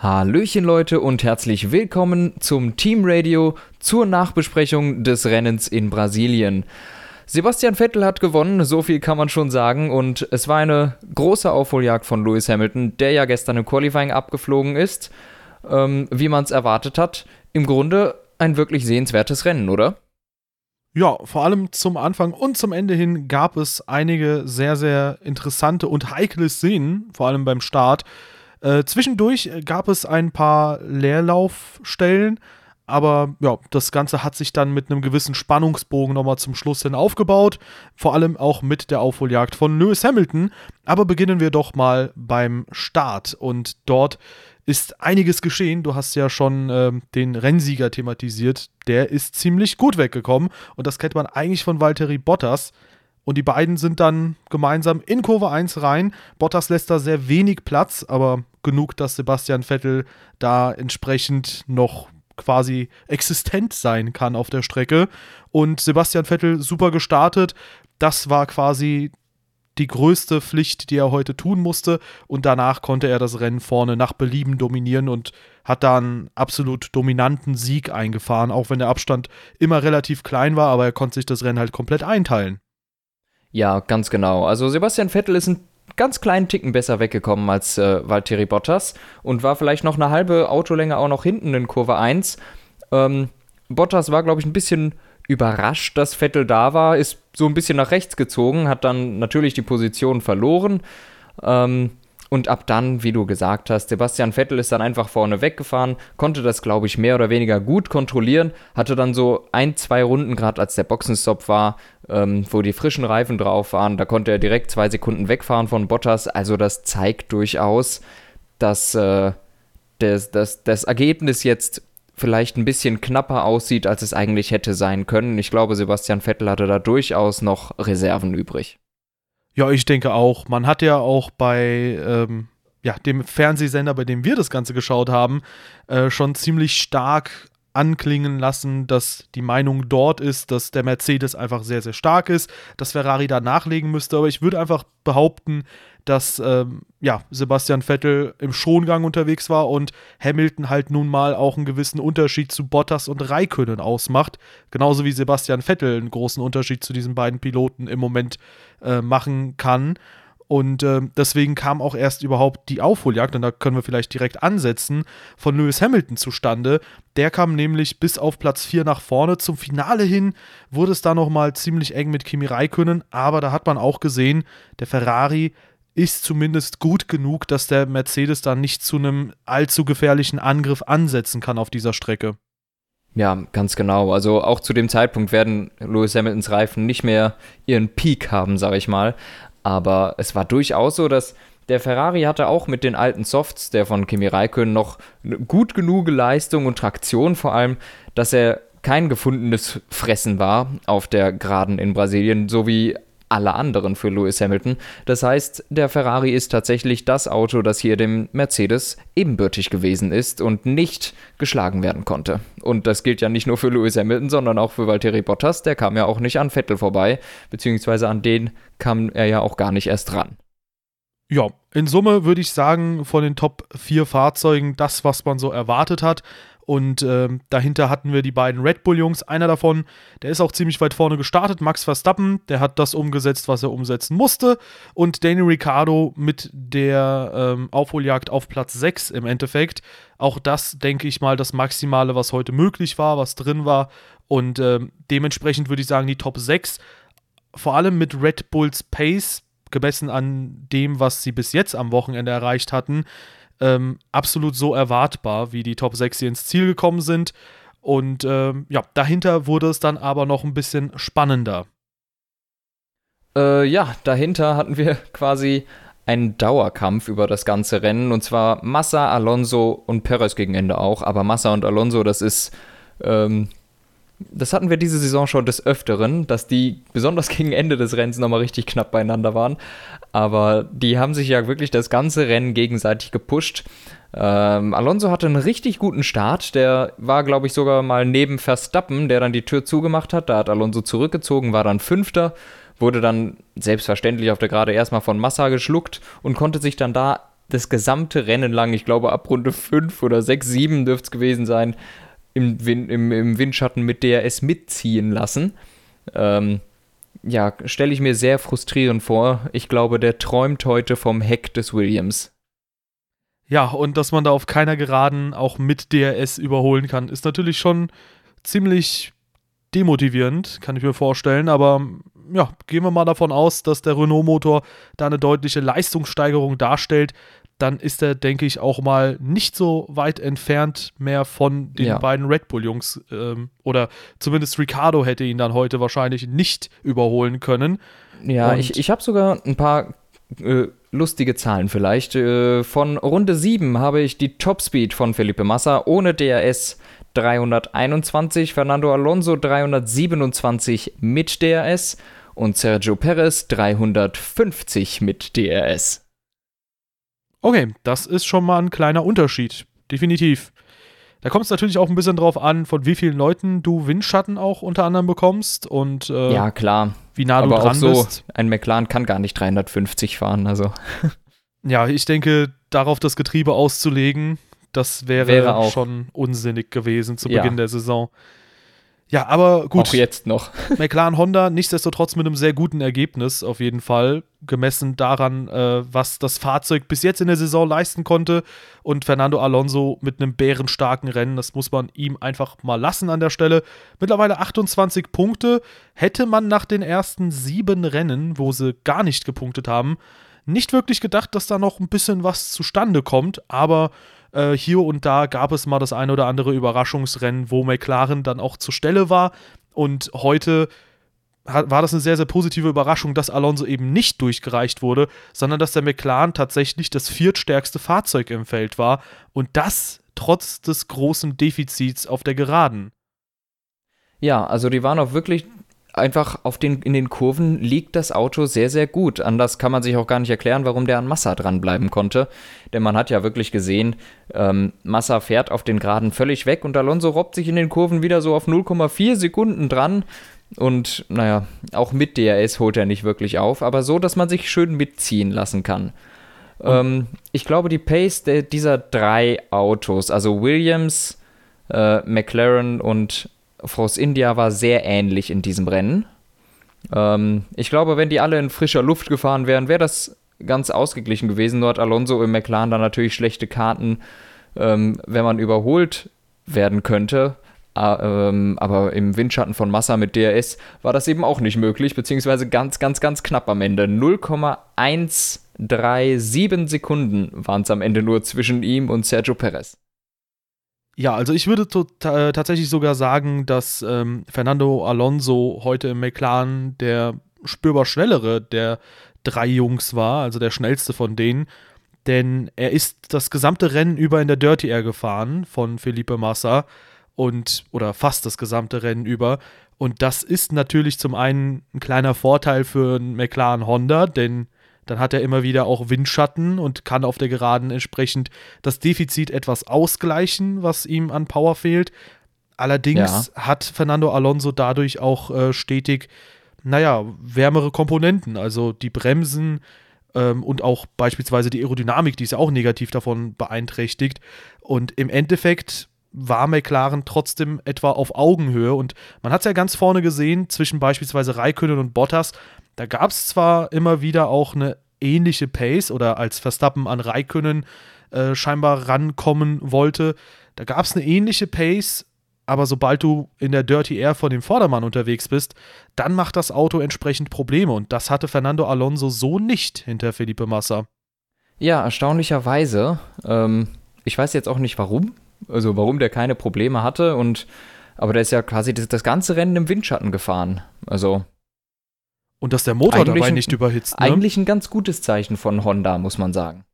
Hallöchen Leute und herzlich willkommen zum Team Radio zur Nachbesprechung des Rennens in Brasilien. Sebastian Vettel hat gewonnen, so viel kann man schon sagen und es war eine große Aufholjagd von Lewis Hamilton, der ja gestern im Qualifying abgeflogen ist, ähm, wie man es erwartet hat. Im Grunde ein wirklich sehenswertes Rennen, oder? Ja, vor allem zum Anfang und zum Ende hin gab es einige sehr, sehr interessante und heikle Szenen, vor allem beim Start. Äh, zwischendurch gab es ein paar Leerlaufstellen, aber ja, das Ganze hat sich dann mit einem gewissen Spannungsbogen nochmal zum Schluss hin aufgebaut. Vor allem auch mit der Aufholjagd von Lewis Hamilton. Aber beginnen wir doch mal beim Start. Und dort ist einiges geschehen. Du hast ja schon äh, den Rennsieger thematisiert. Der ist ziemlich gut weggekommen. Und das kennt man eigentlich von Valtteri Bottas. Und die beiden sind dann gemeinsam in Kurve 1 rein. Bottas lässt da sehr wenig Platz, aber genug, dass Sebastian Vettel da entsprechend noch quasi existent sein kann auf der Strecke. Und Sebastian Vettel super gestartet. Das war quasi die größte Pflicht, die er heute tun musste. Und danach konnte er das Rennen vorne nach Belieben dominieren und hat da einen absolut dominanten Sieg eingefahren, auch wenn der Abstand immer relativ klein war, aber er konnte sich das Rennen halt komplett einteilen. Ja, ganz genau. Also Sebastian Vettel ist ein ganz kleinen Ticken besser weggekommen als äh, Valtteri Bottas und war vielleicht noch eine halbe Autolänge auch noch hinten in Kurve 1. Ähm, Bottas war, glaube ich, ein bisschen überrascht, dass Vettel da war, ist so ein bisschen nach rechts gezogen, hat dann natürlich die Position verloren. Ähm, und ab dann, wie du gesagt hast, Sebastian Vettel ist dann einfach vorne weggefahren, konnte das, glaube ich, mehr oder weniger gut kontrollieren, hatte dann so ein, zwei Runden, gerade als der Boxenstopp war, ähm, wo die frischen Reifen drauf waren, da konnte er direkt zwei Sekunden wegfahren von Bottas. Also das zeigt durchaus, dass äh, das, das, das Ergebnis jetzt vielleicht ein bisschen knapper aussieht, als es eigentlich hätte sein können. Ich glaube, Sebastian Vettel hatte da durchaus noch Reserven übrig. Ja, ich denke auch. Man hat ja auch bei ähm, ja, dem Fernsehsender, bei dem wir das Ganze geschaut haben, äh, schon ziemlich stark anklingen lassen, dass die Meinung dort ist, dass der Mercedes einfach sehr, sehr stark ist, dass Ferrari da nachlegen müsste. Aber ich würde einfach behaupten, dass ähm, ja, Sebastian Vettel im Schongang unterwegs war und Hamilton halt nun mal auch einen gewissen Unterschied zu Bottas und Raikönnen ausmacht. Genauso wie Sebastian Vettel einen großen Unterschied zu diesen beiden Piloten im Moment äh, machen kann. Und äh, deswegen kam auch erst überhaupt die Aufholjagd, und da können wir vielleicht direkt ansetzen, von Lewis Hamilton zustande. Der kam nämlich bis auf Platz 4 nach vorne. Zum Finale hin wurde es da nochmal ziemlich eng mit Kimi Räikkönen, aber da hat man auch gesehen, der Ferrari ist zumindest gut genug, dass der Mercedes da nicht zu einem allzu gefährlichen Angriff ansetzen kann auf dieser Strecke. Ja, ganz genau. Also auch zu dem Zeitpunkt werden Lewis Hamiltons Reifen nicht mehr ihren Peak haben, sage ich mal. Aber es war durchaus so, dass der Ferrari hatte auch mit den alten Softs, der von Kimi Räikkönen, noch gut genug Leistung und Traktion vor allem, dass er kein gefundenes Fressen war auf der Geraden in Brasilien, so wie alle anderen für Lewis Hamilton. Das heißt, der Ferrari ist tatsächlich das Auto, das hier dem Mercedes ebenbürtig gewesen ist und nicht geschlagen werden konnte. Und das gilt ja nicht nur für Lewis Hamilton, sondern auch für Valtteri Bottas. Der kam ja auch nicht an Vettel vorbei, beziehungsweise an den kam er ja auch gar nicht erst ran. Ja, in Summe würde ich sagen, von den Top 4 Fahrzeugen das, was man so erwartet hat. Und äh, dahinter hatten wir die beiden Red Bull-Jungs. Einer davon, der ist auch ziemlich weit vorne gestartet, Max Verstappen, der hat das umgesetzt, was er umsetzen musste. Und Daniel Ricciardo mit der ähm, Aufholjagd auf Platz 6 im Endeffekt. Auch das, denke ich mal, das Maximale, was heute möglich war, was drin war. Und äh, dementsprechend würde ich sagen, die Top 6, vor allem mit Red Bulls Pace, gemessen an dem, was sie bis jetzt am Wochenende erreicht hatten, ähm, absolut so erwartbar, wie die Top 6 hier ins Ziel gekommen sind. Und ähm, ja, dahinter wurde es dann aber noch ein bisschen spannender. Äh, ja, dahinter hatten wir quasi einen Dauerkampf über das ganze Rennen. Und zwar Massa, Alonso und Perez gegen Ende auch. Aber Massa und Alonso, das ist ähm, das hatten wir diese Saison schon des Öfteren, dass die besonders gegen Ende des Rennens nochmal richtig knapp beieinander waren. Aber die haben sich ja wirklich das ganze Rennen gegenseitig gepusht. Ähm, Alonso hatte einen richtig guten Start. Der war, glaube ich, sogar mal neben Verstappen, der dann die Tür zugemacht hat. Da hat Alonso zurückgezogen, war dann Fünfter, wurde dann selbstverständlich auf der Gerade erstmal von Massa geschluckt und konnte sich dann da das gesamte Rennen lang, ich glaube ab Runde 5 oder 6, 7 dürfte es gewesen sein, im, im, im Windschatten mit DRS mitziehen lassen. Ähm, ja, stelle ich mir sehr frustrierend vor. Ich glaube, der träumt heute vom Heck des Williams. Ja, und dass man da auf keiner Geraden auch mit DRS überholen kann, ist natürlich schon ziemlich demotivierend, kann ich mir vorstellen. Aber ja, gehen wir mal davon aus, dass der Renault-Motor da eine deutliche Leistungssteigerung darstellt. Dann ist er, denke ich, auch mal nicht so weit entfernt mehr von den ja. beiden Red Bull-Jungs. Ähm, oder zumindest Ricardo hätte ihn dann heute wahrscheinlich nicht überholen können. Ja, Und ich, ich habe sogar ein paar äh, lustige Zahlen vielleicht. Äh, von Runde 7 habe ich die Topspeed von Felipe Massa ohne DRS 321, Fernando Alonso 327 mit DRS und Sergio Perez 350 mit DRS. Okay, das ist schon mal ein kleiner Unterschied. Definitiv. Da kommt es natürlich auch ein bisschen drauf an, von wie vielen Leuten du Windschatten auch unter anderem bekommst und äh, ja klar, wie nah Aber du dran auch so, bist. Ein McLaren kann gar nicht 350 fahren, also. Ja, ich denke, darauf das Getriebe auszulegen, das wäre, wäre schon unsinnig gewesen zu Beginn ja. der Saison. Ja, aber gut. Auch jetzt noch. McLaren Honda nichtsdestotrotz mit einem sehr guten Ergebnis auf jeden Fall, gemessen daran, äh, was das Fahrzeug bis jetzt in der Saison leisten konnte. Und Fernando Alonso mit einem bärenstarken Rennen, das muss man ihm einfach mal lassen an der Stelle. Mittlerweile 28 Punkte. Hätte man nach den ersten sieben Rennen, wo sie gar nicht gepunktet haben, nicht wirklich gedacht, dass da noch ein bisschen was zustande kommt, aber äh, hier und da gab es mal das ein oder andere Überraschungsrennen, wo McLaren dann auch zur Stelle war. Und heute war das eine sehr, sehr positive Überraschung, dass Alonso eben nicht durchgereicht wurde, sondern dass der McLaren tatsächlich das viertstärkste Fahrzeug im Feld war. Und das trotz des großen Defizits auf der Geraden. Ja, also die waren auch wirklich einfach auf den, in den Kurven liegt das Auto sehr, sehr gut. Anders kann man sich auch gar nicht erklären, warum der an Massa dranbleiben konnte. Denn man hat ja wirklich gesehen, ähm, Massa fährt auf den Geraden völlig weg und Alonso robbt sich in den Kurven wieder so auf 0,4 Sekunden dran. Und naja, auch mit DRS holt er nicht wirklich auf, aber so, dass man sich schön mitziehen lassen kann. Ähm, ich glaube, die Pace der, dieser drei Autos, also Williams, äh, McLaren und Force India war sehr ähnlich in diesem Rennen. Ähm, ich glaube, wenn die alle in frischer Luft gefahren wären, wäre das ganz ausgeglichen gewesen. Nur hat Alonso im McLaren dann natürlich schlechte Karten, ähm, wenn man überholt werden könnte. Ähm, aber im Windschatten von Massa mit DRS war das eben auch nicht möglich, beziehungsweise ganz, ganz, ganz knapp am Ende. 0,137 Sekunden waren es am Ende nur zwischen ihm und Sergio Perez. Ja, also ich würde äh, tatsächlich sogar sagen, dass ähm, Fernando Alonso heute im McLaren der spürbar schnellere der drei Jungs war, also der schnellste von denen. Denn er ist das gesamte Rennen über in der Dirty Air gefahren von Felipe Massa und oder fast das gesamte Rennen über. Und das ist natürlich zum einen ein kleiner Vorteil für einen McLaren Honda, denn dann hat er immer wieder auch Windschatten und kann auf der Geraden entsprechend das Defizit etwas ausgleichen, was ihm an Power fehlt. Allerdings ja. hat Fernando Alonso dadurch auch äh, stetig, naja, wärmere Komponenten. Also die Bremsen ähm, und auch beispielsweise die Aerodynamik, die ist ja auch negativ davon beeinträchtigt. Und im Endeffekt war McLaren trotzdem etwa auf Augenhöhe. Und man hat es ja ganz vorne gesehen, zwischen beispielsweise Raikönnen und Bottas, da gab es zwar immer wieder auch eine ähnliche Pace oder als Verstappen an Raikönnen äh, scheinbar rankommen wollte, da gab es eine ähnliche Pace, aber sobald du in der Dirty Air von dem Vordermann unterwegs bist, dann macht das Auto entsprechend Probleme und das hatte Fernando Alonso so nicht hinter Felipe Massa. Ja, erstaunlicherweise. Ähm, ich weiß jetzt auch nicht warum, also warum der keine Probleme hatte und aber der ist ja quasi das, das ganze Rennen im Windschatten gefahren. Also und dass der Motor eigentlich dabei nicht überhitzt. Ne? Eigentlich ein ganz gutes Zeichen von Honda, muss man sagen.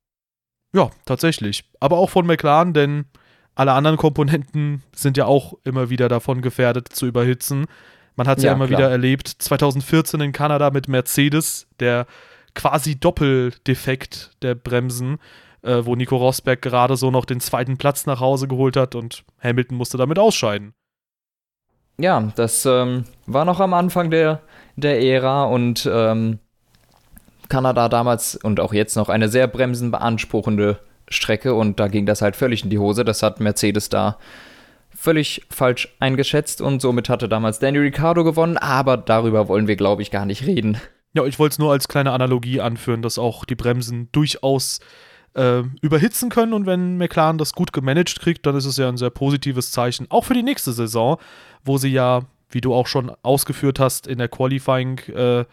Ja, tatsächlich. Aber auch von McLaren, denn alle anderen Komponenten sind ja auch immer wieder davon gefährdet zu überhitzen. Man hat es ja, ja, immer klar. wieder erlebt. 2014 in Kanada mit Mercedes, der quasi Doppeldefekt der Bremsen, äh, wo Nico Rosberg gerade so noch den zweiten Platz nach Hause geholt hat und Hamilton musste damit ausscheiden. Ja, das ähm, war noch am Anfang der der Ära und ähm, Kanada damals und auch jetzt noch eine sehr bremsenbeanspruchende Strecke und da ging das halt völlig in die Hose. Das hat Mercedes da völlig falsch eingeschätzt und somit hatte damals Danny Ricciardo gewonnen, aber darüber wollen wir, glaube ich, gar nicht reden. Ja, ich wollte es nur als kleine Analogie anführen, dass auch die Bremsen durchaus äh, überhitzen können und wenn McLaren das gut gemanagt kriegt, dann ist es ja ein sehr positives Zeichen, auch für die nächste Saison, wo sie ja, wie du auch schon ausgeführt hast, in der Qualifying äh,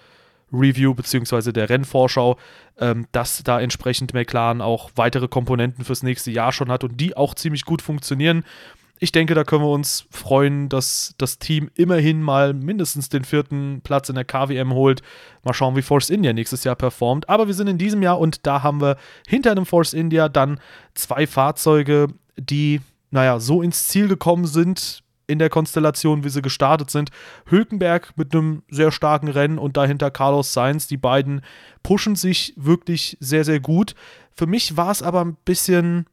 Review bzw. der Rennvorschau, ähm, dass da entsprechend McLaren auch weitere Komponenten fürs nächste Jahr schon hat und die auch ziemlich gut funktionieren. Ich denke, da können wir uns freuen, dass das Team immerhin mal mindestens den vierten Platz in der KWM holt. Mal schauen, wie Force India nächstes Jahr performt. Aber wir sind in diesem Jahr und da haben wir hinter einem Force India dann zwei Fahrzeuge, die, naja, so ins Ziel gekommen sind, in der Konstellation, wie sie gestartet sind. Hülkenberg mit einem sehr starken Rennen und dahinter Carlos Sainz. Die beiden pushen sich wirklich sehr, sehr gut. Für mich war es aber ein bisschen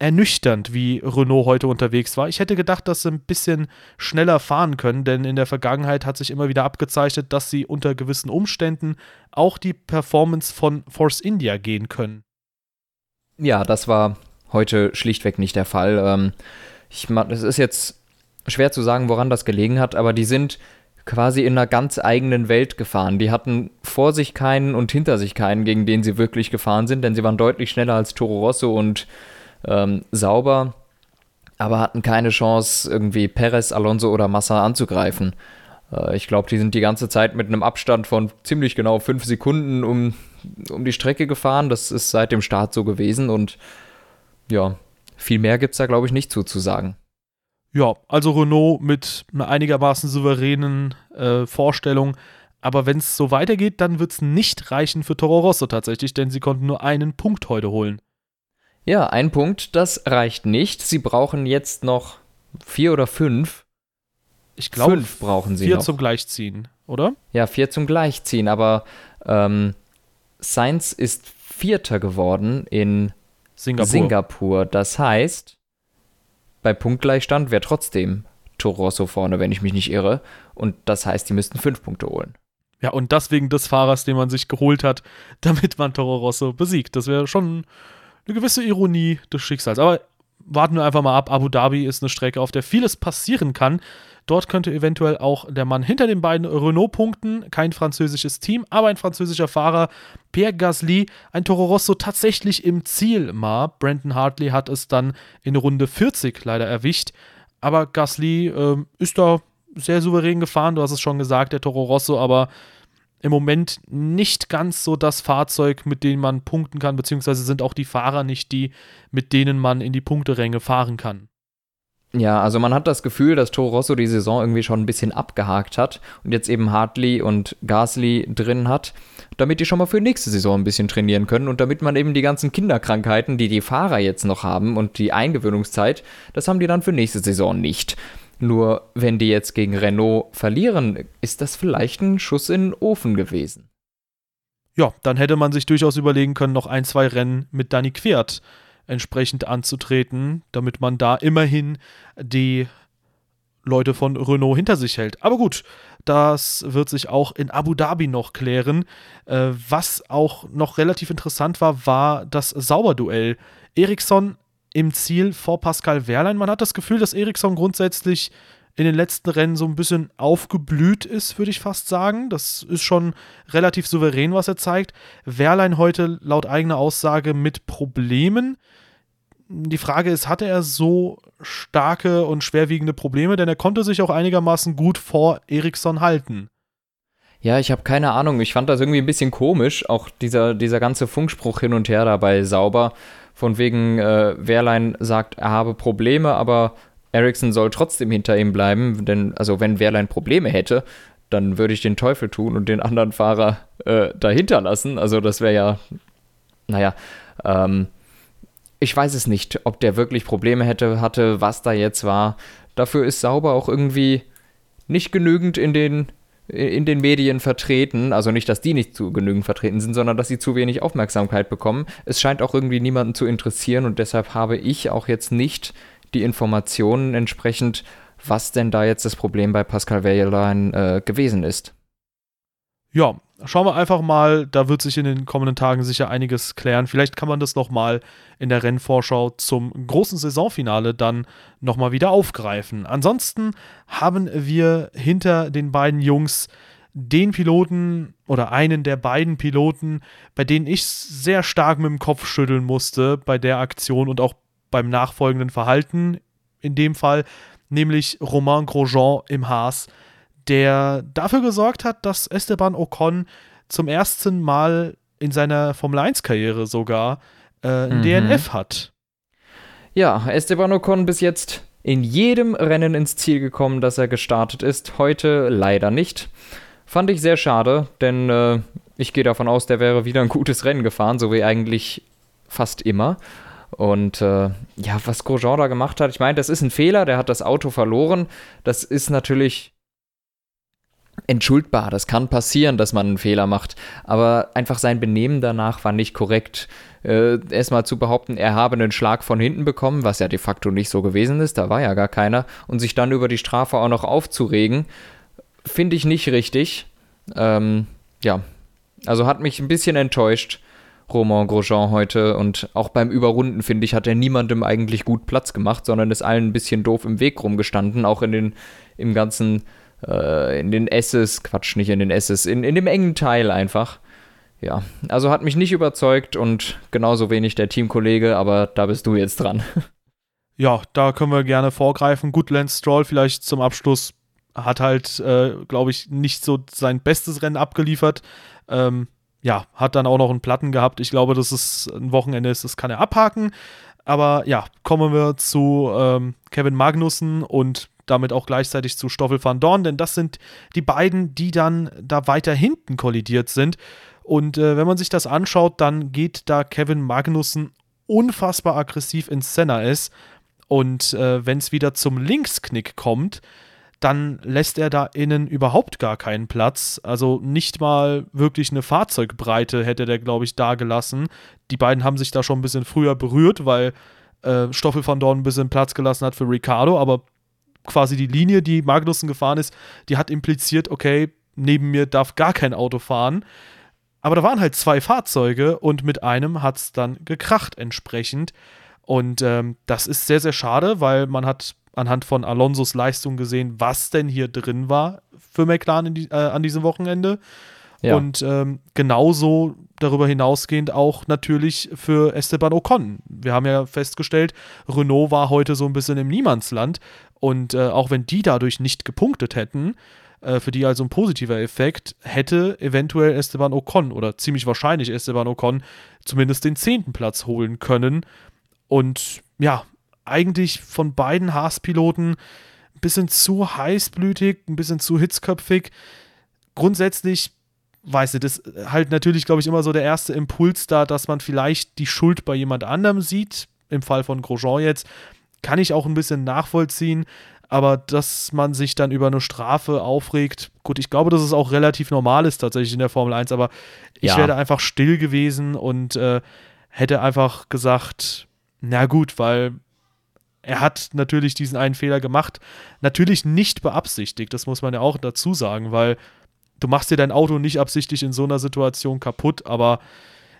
ernüchternd, wie Renault heute unterwegs war. Ich hätte gedacht, dass sie ein bisschen schneller fahren können, denn in der Vergangenheit hat sich immer wieder abgezeichnet, dass sie unter gewissen Umständen auch die Performance von Force India gehen können. Ja, das war heute schlichtweg nicht der Fall. Ähm, ich, es ist jetzt schwer zu sagen, woran das gelegen hat, aber die sind quasi in einer ganz eigenen Welt gefahren. Die hatten vor sich keinen und hinter sich keinen, gegen den sie wirklich gefahren sind, denn sie waren deutlich schneller als Toro Rosso und ähm, Sauber, aber hatten keine Chance, irgendwie Perez, Alonso oder Massa anzugreifen. Äh, ich glaube, die sind die ganze Zeit mit einem Abstand von ziemlich genau fünf Sekunden um, um die Strecke gefahren. Das ist seit dem Start so gewesen und ja, viel mehr gibt es da, glaube ich, nicht zu, zu sagen. Ja, also Renault mit einer einigermaßen souveränen äh, Vorstellung. Aber wenn es so weitergeht, dann wird es nicht reichen für Toro Rosso tatsächlich, denn sie konnten nur einen Punkt heute holen. Ja, ein Punkt, das reicht nicht. Sie brauchen jetzt noch vier oder fünf. Ich glaube, fünf brauchen sie vier noch. zum Gleichziehen, oder? Ja, vier zum Gleichziehen, aber ähm, Sainz ist Vierter geworden in Singapur. Singapur. Das heißt, bei Punktgleichstand wäre trotzdem Toro Rosso vorne, wenn ich mich nicht irre. Und das heißt, die müssten fünf Punkte holen. Ja, und das wegen des Fahrers, den man sich geholt hat, damit man Toro Rosso besiegt. Das wäre schon eine gewisse Ironie des Schicksals. Aber warten wir einfach mal ab. Abu Dhabi ist eine Strecke, auf der vieles passieren kann. Dort könnte eventuell auch der Mann hinter den beiden Renault punkten. Kein französisches Team, aber ein französischer Fahrer, Pierre Gasly, ein Toro Rosso tatsächlich im Ziel war. Brandon Hartley hat es dann in Runde 40 leider erwischt. Aber Gasly äh, ist da sehr souverän gefahren. Du hast es schon gesagt, der Toro Rosso, aber im Moment nicht ganz so das Fahrzeug, mit dem man punkten kann, beziehungsweise sind auch die Fahrer nicht die, mit denen man in die Punkteränge fahren kann. Ja, also man hat das Gefühl, dass Toro Rosso die Saison irgendwie schon ein bisschen abgehakt hat und jetzt eben Hartley und Gasly drin hat, damit die schon mal für nächste Saison ein bisschen trainieren können und damit man eben die ganzen Kinderkrankheiten, die die Fahrer jetzt noch haben und die Eingewöhnungszeit, das haben die dann für nächste Saison nicht. Nur wenn die jetzt gegen Renault verlieren, ist das vielleicht ein Schuss in den Ofen gewesen. Ja, dann hätte man sich durchaus überlegen können, noch ein, zwei Rennen mit Danny Quert entsprechend anzutreten, damit man da immerhin die Leute von Renault hinter sich hält. Aber gut, das wird sich auch in Abu Dhabi noch klären. Äh, was auch noch relativ interessant war, war das Sauberduell. Ericsson im Ziel vor Pascal Wehrlein. Man hat das Gefühl, dass Eriksson grundsätzlich in den letzten Rennen so ein bisschen aufgeblüht ist, würde ich fast sagen. Das ist schon relativ souverän, was er zeigt. Wehrlein heute laut eigener Aussage mit Problemen. Die Frage ist, hatte er so starke und schwerwiegende Probleme? Denn er konnte sich auch einigermaßen gut vor Eriksson halten. Ja, ich habe keine Ahnung. Ich fand das irgendwie ein bisschen komisch, auch dieser, dieser ganze Funkspruch hin und her dabei sauber. Von wegen, äh, Wehrlein sagt, er habe Probleme, aber Ericsson soll trotzdem hinter ihm bleiben. Denn, also, wenn Wehrlein Probleme hätte, dann würde ich den Teufel tun und den anderen Fahrer äh, dahinter lassen. Also, das wäre ja, naja, ähm, ich weiß es nicht, ob der wirklich Probleme hätte, hatte, was da jetzt war. Dafür ist Sauber auch irgendwie nicht genügend in den in den Medien vertreten. Also nicht, dass die nicht zu genügend vertreten sind, sondern dass sie zu wenig Aufmerksamkeit bekommen. Es scheint auch irgendwie niemanden zu interessieren und deshalb habe ich auch jetzt nicht die Informationen entsprechend, was denn da jetzt das Problem bei Pascal Wehrlein äh, gewesen ist. Ja, schauen wir einfach mal, da wird sich in den kommenden Tagen sicher einiges klären. Vielleicht kann man das nochmal in der Rennvorschau zum großen Saisonfinale dann nochmal wieder aufgreifen. Ansonsten haben wir hinter den beiden Jungs den Piloten oder einen der beiden Piloten, bei denen ich sehr stark mit dem Kopf schütteln musste bei der Aktion und auch beim nachfolgenden Verhalten in dem Fall, nämlich Romain Grosjean im Haas der dafür gesorgt hat, dass Esteban Ocon zum ersten Mal in seiner Formel 1-Karriere sogar äh, ein mhm. DNF hat. Ja, Esteban Ocon bis jetzt in jedem Rennen ins Ziel gekommen, das er gestartet ist. Heute leider nicht. Fand ich sehr schade, denn äh, ich gehe davon aus, der wäre wieder ein gutes Rennen gefahren, so wie eigentlich fast immer. Und äh, ja, was Grosjean da gemacht hat, ich meine, das ist ein Fehler, der hat das Auto verloren. Das ist natürlich entschuldbar. Das kann passieren, dass man einen Fehler macht. Aber einfach sein Benehmen danach war nicht korrekt. Äh, Erstmal zu behaupten, er habe einen Schlag von hinten bekommen, was ja de facto nicht so gewesen ist, da war ja gar keiner. Und sich dann über die Strafe auch noch aufzuregen, finde ich nicht richtig. Ähm, ja, also hat mich ein bisschen enttäuscht. Romain Grosjean heute und auch beim Überrunden, finde ich, hat er niemandem eigentlich gut Platz gemacht, sondern ist allen ein bisschen doof im Weg rumgestanden, auch in den, im ganzen äh, in den S's, Quatsch, nicht in den S's, in, in dem engen Teil einfach. Ja, also hat mich nicht überzeugt und genauso wenig der Teamkollege, aber da bist du jetzt dran. Ja, da können wir gerne vorgreifen. Gut, Lance Stroll vielleicht zum Abschluss hat halt, äh, glaube ich, nicht so sein bestes Rennen abgeliefert. Ähm, ja, hat dann auch noch einen Platten gehabt. Ich glaube, das ist ein Wochenende, ist, das kann er abhaken. Aber ja, kommen wir zu ähm, Kevin Magnussen und damit auch gleichzeitig zu Stoffel van Dorn, denn das sind die beiden, die dann da weiter hinten kollidiert sind. Und äh, wenn man sich das anschaut, dann geht da Kevin Magnussen unfassbar aggressiv ins Senna ist. Und äh, wenn es wieder zum Linksknick kommt, dann lässt er da innen überhaupt gar keinen Platz. Also nicht mal wirklich eine Fahrzeugbreite hätte der, glaube ich, da gelassen. Die beiden haben sich da schon ein bisschen früher berührt, weil äh, Stoffel van Dorn ein bisschen Platz gelassen hat für Ricardo, aber quasi die Linie, die Magnussen gefahren ist, die hat impliziert, okay, neben mir darf gar kein Auto fahren. Aber da waren halt zwei Fahrzeuge und mit einem hat es dann gekracht entsprechend. Und ähm, das ist sehr, sehr schade, weil man hat anhand von Alonsos Leistung gesehen, was denn hier drin war für McLaren die, äh, an diesem Wochenende. Ja. Und ähm, genauso darüber hinausgehend auch natürlich für Esteban Ocon. Wir haben ja festgestellt, Renault war heute so ein bisschen im Niemandsland und äh, auch wenn die dadurch nicht gepunktet hätten, äh, für die also ein positiver Effekt, hätte eventuell Esteban Ocon oder ziemlich wahrscheinlich Esteban Ocon zumindest den zehnten Platz holen können. Und ja, eigentlich von beiden Haas-Piloten ein bisschen zu heißblütig, ein bisschen zu hitzköpfig. Grundsätzlich, weiß ich, das ist halt natürlich, glaube ich, immer so der erste Impuls da, dass man vielleicht die Schuld bei jemand anderem sieht. Im Fall von Grosjean jetzt kann ich auch ein bisschen nachvollziehen. Aber dass man sich dann über eine Strafe aufregt, gut, ich glaube, dass es auch relativ normal ist tatsächlich in der Formel 1, aber ich ja. wäre einfach still gewesen und äh, hätte einfach gesagt, na gut, weil er hat natürlich diesen einen Fehler gemacht. Natürlich nicht beabsichtigt, das muss man ja auch dazu sagen, weil du machst dir dein Auto nicht absichtlich in so einer Situation kaputt, aber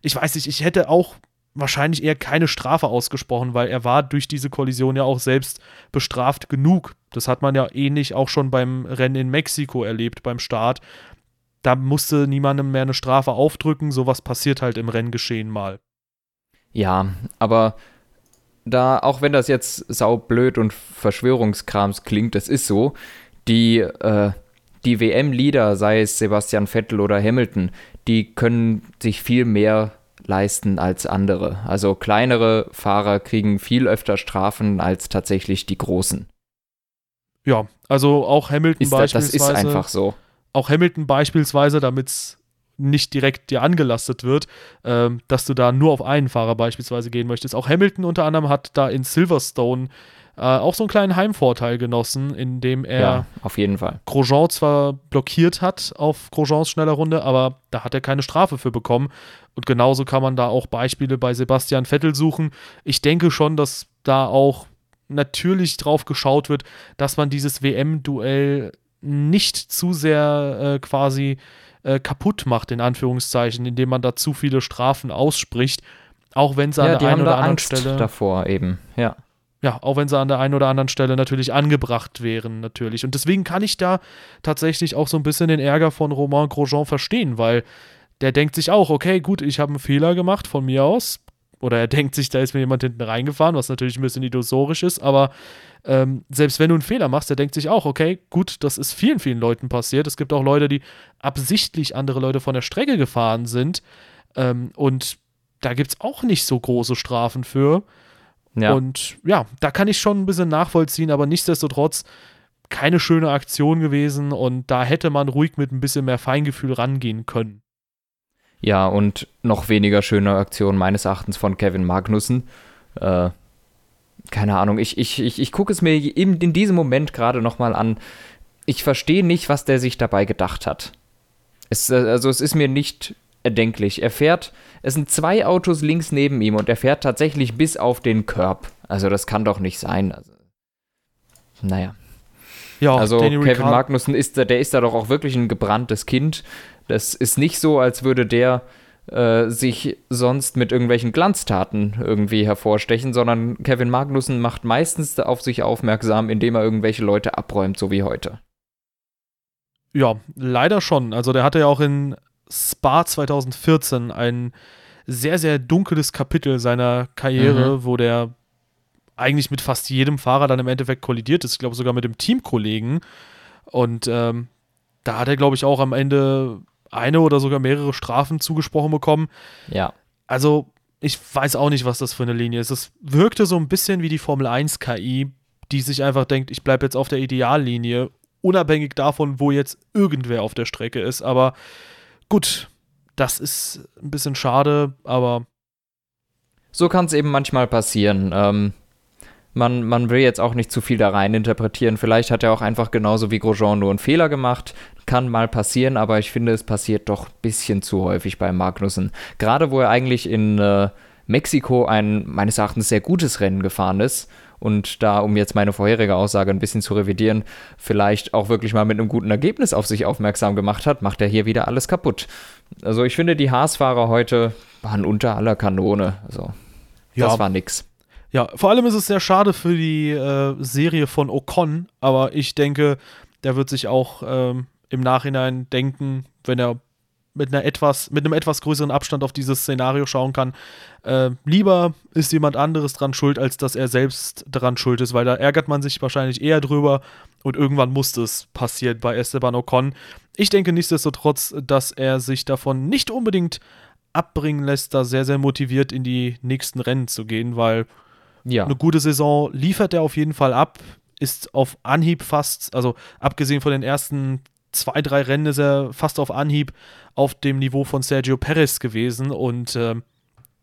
ich weiß nicht, ich hätte auch wahrscheinlich eher keine Strafe ausgesprochen, weil er war durch diese Kollision ja auch selbst bestraft genug. Das hat man ja ähnlich auch schon beim Rennen in Mexiko erlebt, beim Start. Da musste niemandem mehr eine Strafe aufdrücken. Sowas passiert halt im Renngeschehen mal. Ja, aber da, auch wenn das jetzt saublöd und Verschwörungskrams klingt, das ist so, die, äh, die WM-Leader, sei es Sebastian Vettel oder Hamilton, die können sich viel mehr leisten als andere. Also kleinere Fahrer kriegen viel öfter Strafen als tatsächlich die großen. Ja, also auch Hamilton ist beispielsweise. Das ist einfach so. Auch Hamilton beispielsweise, damit es nicht direkt dir angelastet wird, ähm, dass du da nur auf einen Fahrer beispielsweise gehen möchtest. Auch Hamilton unter anderem hat da in Silverstone äh, auch so einen kleinen Heimvorteil genossen, indem er ja, auf jeden Fall. Grosjean zwar blockiert hat auf Grosjeans schneller Runde, aber da hat er keine Strafe für bekommen. Und genauso kann man da auch Beispiele bei Sebastian Vettel suchen. Ich denke schon, dass da auch natürlich drauf geschaut wird, dass man dieses WM-Duell nicht zu sehr äh, quasi äh, kaputt macht, in Anführungszeichen, indem man da zu viele Strafen ausspricht. Auch wenn sie ja, an der einen oder anderen Angst Stelle. davor eben, ja. Ja, auch wenn sie an der einen oder anderen Stelle natürlich angebracht wären, natürlich. Und deswegen kann ich da tatsächlich auch so ein bisschen den Ärger von Romain Grosjean verstehen, weil der denkt sich auch, okay, gut, ich habe einen Fehler gemacht von mir aus. Oder er denkt sich, da ist mir jemand hinten reingefahren, was natürlich ein bisschen illusorisch ist, aber ähm, selbst wenn du einen Fehler machst, der denkt sich auch, okay, gut, das ist vielen, vielen Leuten passiert. Es gibt auch Leute, die absichtlich andere Leute von der Strecke gefahren sind. Ähm, und da gibt es auch nicht so große Strafen für. Ja. Und ja, da kann ich schon ein bisschen nachvollziehen, aber nichtsdestotrotz keine schöne Aktion gewesen und da hätte man ruhig mit ein bisschen mehr Feingefühl rangehen können. Ja, und noch weniger schöne Aktion meines Erachtens von Kevin Magnussen. Äh, keine Ahnung, ich, ich, ich, ich gucke es mir in, in diesem Moment gerade nochmal an. Ich verstehe nicht, was der sich dabei gedacht hat. Es, äh, also es ist mir nicht erdenklich. Er fährt, es sind zwei Autos links neben ihm und er fährt tatsächlich bis auf den Curb. Also das kann doch nicht sein. Also, naja. Ja, Also Danny Kevin Ricciardo- Magnussen ist da, der ist da doch auch wirklich ein gebranntes Kind. Das ist nicht so, als würde der äh, sich sonst mit irgendwelchen Glanztaten irgendwie hervorstechen, sondern Kevin Magnussen macht meistens auf sich aufmerksam, indem er irgendwelche Leute abräumt, so wie heute. Ja, leider schon. Also der hatte ja auch in Spa 2014 ein sehr, sehr dunkles Kapitel seiner Karriere, wo der eigentlich mit fast jedem Fahrer dann im Endeffekt kollidiert ist. Ich glaube sogar mit dem Teamkollegen. Und ähm, da hat er, glaube ich, auch am Ende eine oder sogar mehrere Strafen zugesprochen bekommen. Ja. Also, ich weiß auch nicht, was das für eine Linie ist. Es wirkte so ein bisschen wie die Formel 1 KI, die sich einfach denkt, ich bleibe jetzt auf der Ideallinie, unabhängig davon, wo jetzt irgendwer auf der Strecke ist. Aber gut, das ist ein bisschen schade, aber So kann es eben manchmal passieren. Ähm, man, man will jetzt auch nicht zu viel da rein interpretieren. Vielleicht hat er auch einfach genauso wie Grosjean nur einen Fehler gemacht. Kann mal passieren, aber ich finde, es passiert doch ein bisschen zu häufig bei Magnussen. Gerade wo er eigentlich in äh, Mexiko ein meines Erachtens sehr gutes Rennen gefahren ist. Und da, um jetzt meine vorherige Aussage ein bisschen zu revidieren, vielleicht auch wirklich mal mit einem guten Ergebnis auf sich aufmerksam gemacht hat, macht er hier wieder alles kaputt. Also ich finde, die Haas-Fahrer heute waren unter aller Kanone. Also, das Ja. war nix. Ja, vor allem ist es sehr schade für die äh, Serie von Ocon, aber ich denke, der wird sich auch ähm, im Nachhinein denken, wenn er mit einer etwas, mit einem etwas größeren Abstand auf dieses Szenario schauen kann. Äh, lieber ist jemand anderes dran schuld, als dass er selbst dran schuld ist, weil da ärgert man sich wahrscheinlich eher drüber und irgendwann muss das passieren bei Esteban Ocon. Ich denke nichtsdestotrotz, dass er sich davon nicht unbedingt abbringen lässt, da sehr, sehr motiviert in die nächsten Rennen zu gehen, weil Ja. eine gute Saison liefert er auf jeden Fall ab, ist auf Anhieb fast, also abgesehen von den ersten zwei, drei Rennen ist er fast auf Anhieb auf dem Niveau von Sergio Perez gewesen und ähm,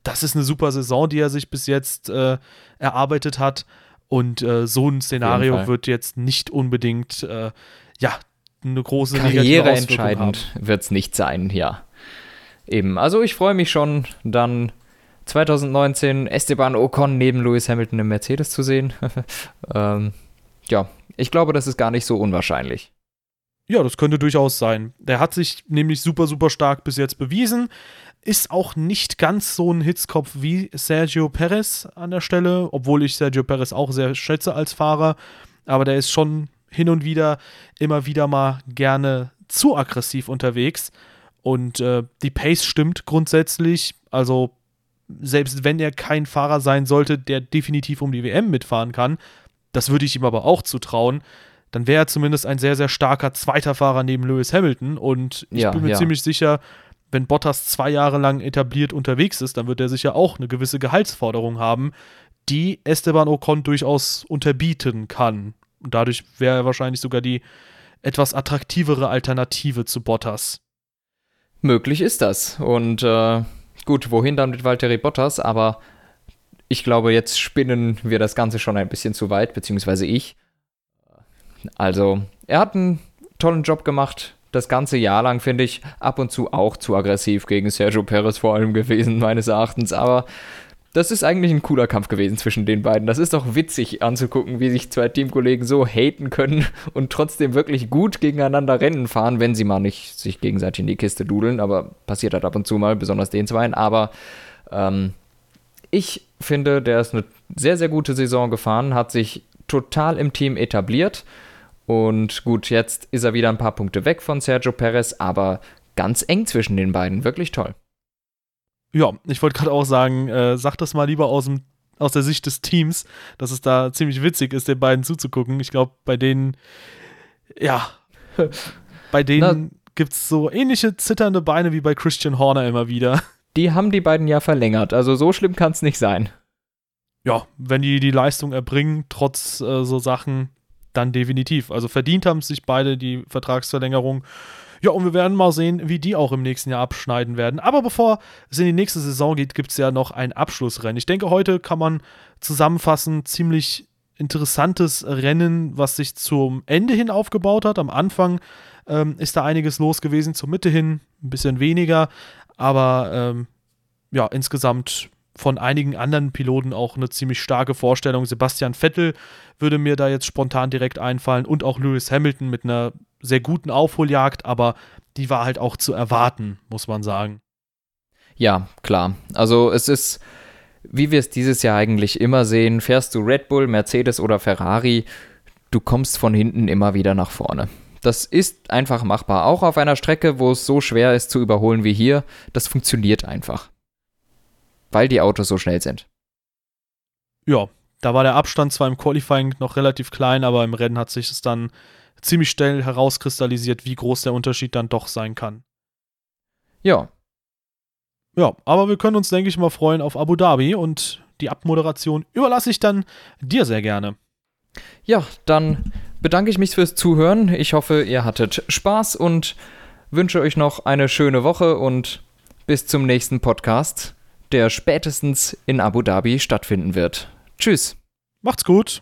das ist eine super Saison, die er sich bis jetzt äh, erarbeitet hat und äh, so ein Szenario wird jetzt nicht unbedingt, äh, ja, eine große haben. Karriereentscheidend wird es nicht sein, ja. Eben, also ich freue mich schon, dann 2019 Esteban Ocon neben Lewis Hamilton im Mercedes zu sehen. ähm, ja, ich glaube, das ist gar nicht so unwahrscheinlich. Ja, das könnte durchaus sein. Der hat sich nämlich super, super stark bis jetzt bewiesen. Ist auch nicht ganz so ein Hitzkopf wie Sergio Perez an der Stelle, obwohl ich Sergio Perez auch sehr schätze als Fahrer. Aber der ist schon hin und wieder immer wieder mal gerne zu aggressiv unterwegs. Und äh, die Pace stimmt grundsätzlich. Also, selbst wenn er kein Fahrer sein sollte, der definitiv um die WM mitfahren kann, das würde ich ihm aber auch zutrauen dann wäre er zumindest ein sehr, sehr starker zweiter Fahrer neben Lewis Hamilton. Und ich Ja, bin mir ja. ziemlich sicher, wenn Bottas zwei Jahre lang etabliert unterwegs ist, dann wird er sicher auch eine gewisse Gehaltsforderung haben, die Esteban Ocon durchaus unterbieten kann. Und dadurch wäre er wahrscheinlich sogar die etwas attraktivere Alternative zu Bottas. Möglich ist das. Und äh, gut, wohin dann mit Valtteri Bottas? Aber ich glaube, jetzt spinnen wir das Ganze schon ein bisschen zu weit, beziehungsweise ich. Also, er hat einen tollen Job gemacht. Das ganze Jahr lang finde ich ab und zu auch zu aggressiv gegen Sergio Perez vor allem gewesen, meines Erachtens. Aber das ist eigentlich ein cooler Kampf gewesen zwischen den beiden. Das ist doch witzig anzugucken, wie sich zwei Teamkollegen so haten können und trotzdem wirklich gut gegeneinander Rennen fahren, wenn sie mal nicht sich gegenseitig in die Kiste dudeln. Aber passiert halt ab und zu mal, besonders den zweien. Aber ähm, ich finde, der ist eine sehr, sehr gute Saison gefahren, hat sich total im Team etabliert. Und gut, jetzt ist er wieder ein paar Punkte weg von Sergio Perez, aber ganz eng zwischen den beiden. Wirklich toll. Ja, ich wollte gerade auch sagen, äh, sag das mal lieber aus, dem, aus der Sicht des Teams, dass es da ziemlich witzig ist, den beiden zuzugucken. Ich glaube, bei denen, ja, bei denen gibt es so ähnliche zitternde Beine wie bei Christian Horner immer wieder. Die haben die beiden ja verlängert, also so schlimm kann es nicht sein. Ja, wenn die die Leistung erbringen, trotz äh, so Sachen, dann definitiv. Also verdient haben sich beide die Vertragsverlängerung. Ja, und wir werden mal sehen, wie die auch im nächsten Jahr abschneiden werden. Aber bevor es in die nächste Saison geht, gibt es ja noch ein Abschlussrennen. Ich denke, heute kann man zusammenfassen, ziemlich interessantes Rennen, was sich zum Ende hin aufgebaut hat. Am Anfang ähm, ist da einiges los gewesen, zur Mitte hin ein bisschen weniger. Aber ähm, ja, insgesamt von einigen anderen Piloten auch eine ziemlich starke Vorstellung. Sebastian Vettel würde mir da jetzt spontan direkt einfallen und auch Lewis Hamilton mit einer sehr guten Aufholjagd, aber die war halt auch zu erwarten, muss man sagen. Ja, klar. Also es ist, wie wir es dieses Jahr eigentlich immer sehen, fährst du Red Bull, Mercedes oder Ferrari, du kommst von hinten immer wieder nach vorne. Das ist einfach machbar, auch auf einer Strecke, wo es so schwer ist zu überholen wie hier. Das funktioniert einfach weil die Autos so schnell sind. Ja, da war der Abstand zwar im Qualifying noch relativ klein, aber im Rennen hat sich es dann ziemlich schnell herauskristallisiert, wie groß der Unterschied dann doch sein kann. Ja. Ja, aber wir können uns, denke ich mal, freuen auf Abu Dhabi und die Abmoderation überlasse ich dann dir sehr gerne. Ja, dann bedanke ich mich fürs Zuhören. Ich hoffe, ihr hattet Spaß und wünsche euch noch eine schöne Woche und bis zum nächsten Podcast der spätestens in Abu Dhabi stattfinden wird. Tschüss. Macht's gut.